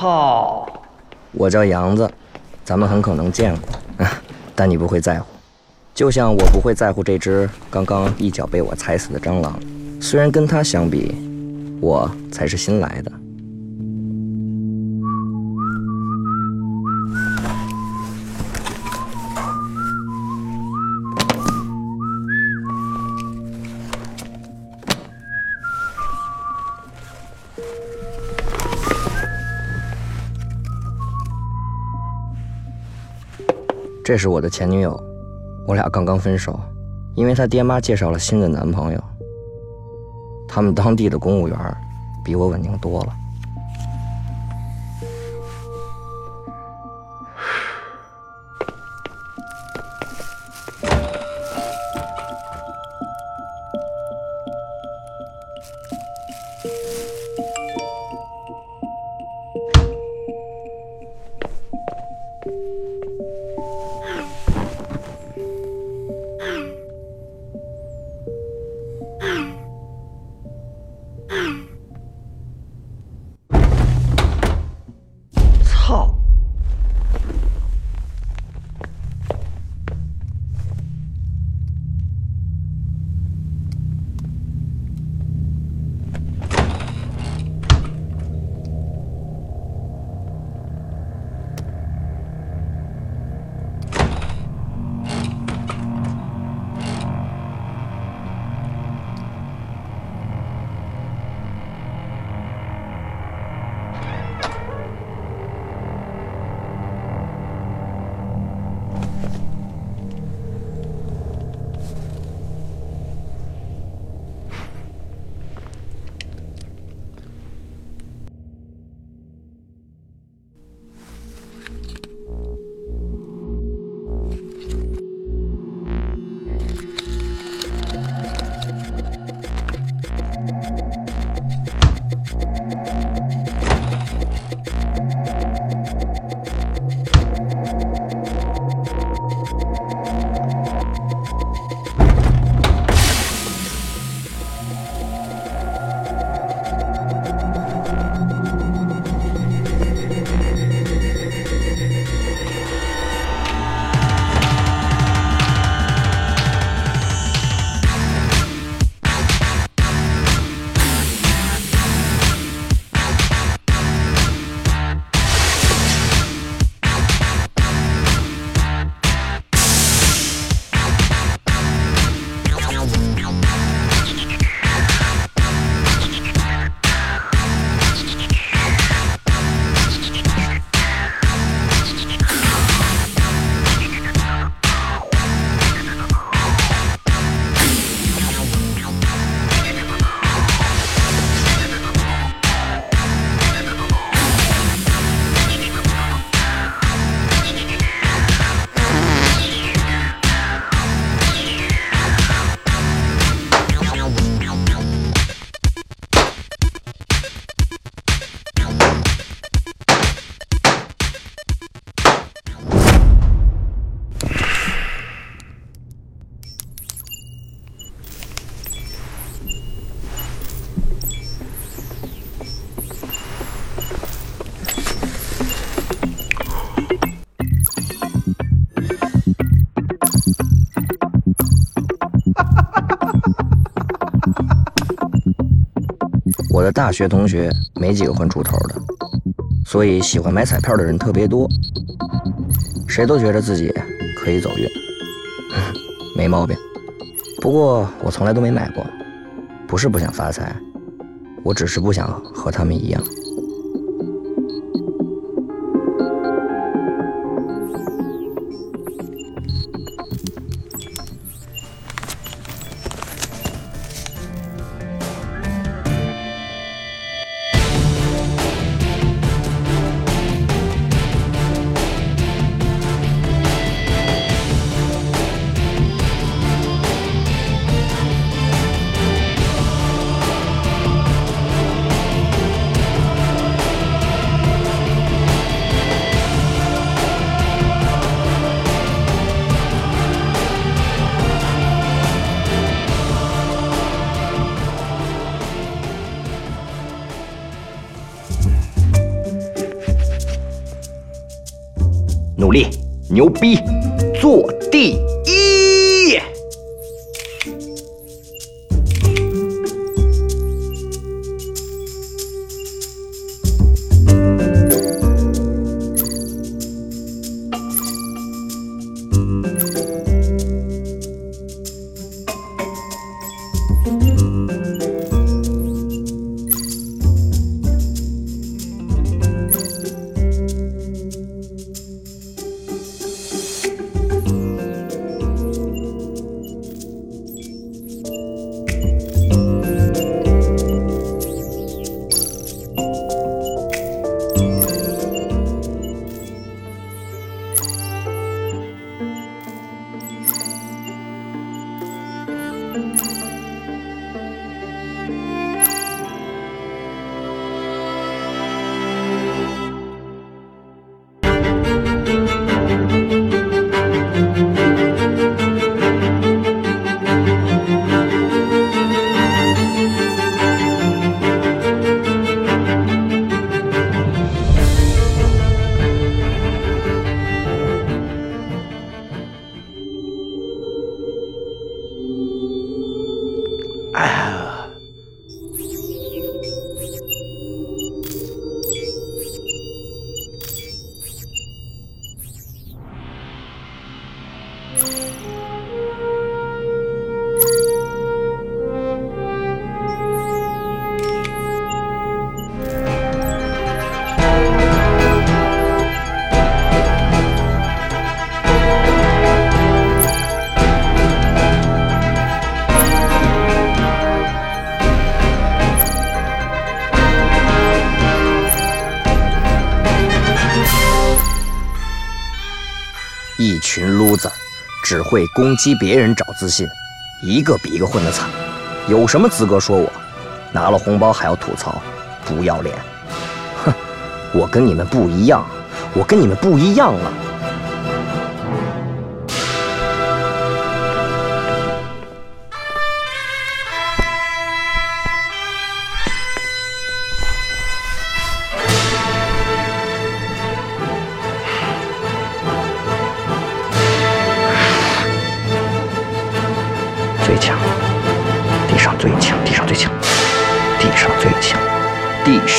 好！我叫杨子，咱们很可能见过，但你不会在乎，就像我不会在乎这只刚刚一脚被我踩死的蟑螂。虽然跟它相比，我才是新来的。这是我的前女友，我俩刚刚分手，因为她爹妈介绍了新的男朋友。他们当地的公务员比我稳定多了。我的大学同学没几个混出头的，所以喜欢买彩票的人特别多。谁都觉得自己可以走运，没毛病。不过我从来都没买过，不是不想发财，我只是不想和他们一样。努力，牛逼，坐地群 loser，只会攻击别人找自信，一个比一个混得惨，有什么资格说我？拿了红包还要吐槽，不要脸！哼，我跟你们不一样，我跟你们不一样了！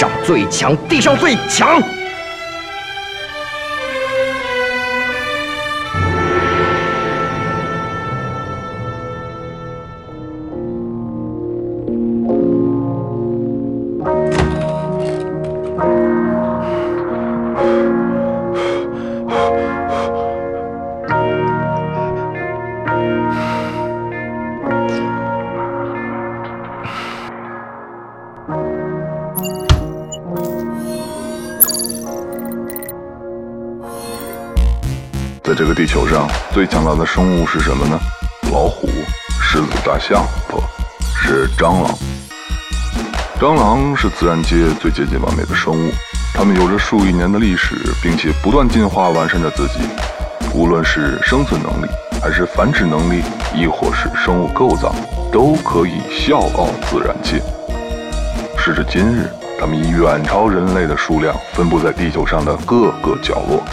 上最强，地上最强。这个地球上，最强大的生物是什么呢？老虎、狮子、大象，不是蟑螂。蟑螂是自然界最接近完美的生物，它们有着数亿年的历史，并且不断进化完善着自己。无论是生存能力，还是繁殖能力，亦或是生物构造，都可以笑傲自然界。时至今日，它们已远超人类的数量，分布在地球上的各个角落。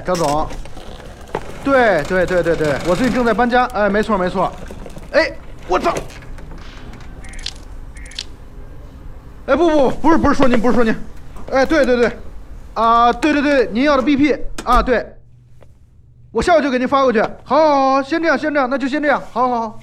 张总。对对对对对，我最近正在搬家。哎，没错没错。哎，我操！哎，不不不是不是说您不是说您。哎，对对对，啊对对对，您要的 BP 啊对。我下午就给您发过去。好，好，好，先这样，先这样，那就先这样。好好好。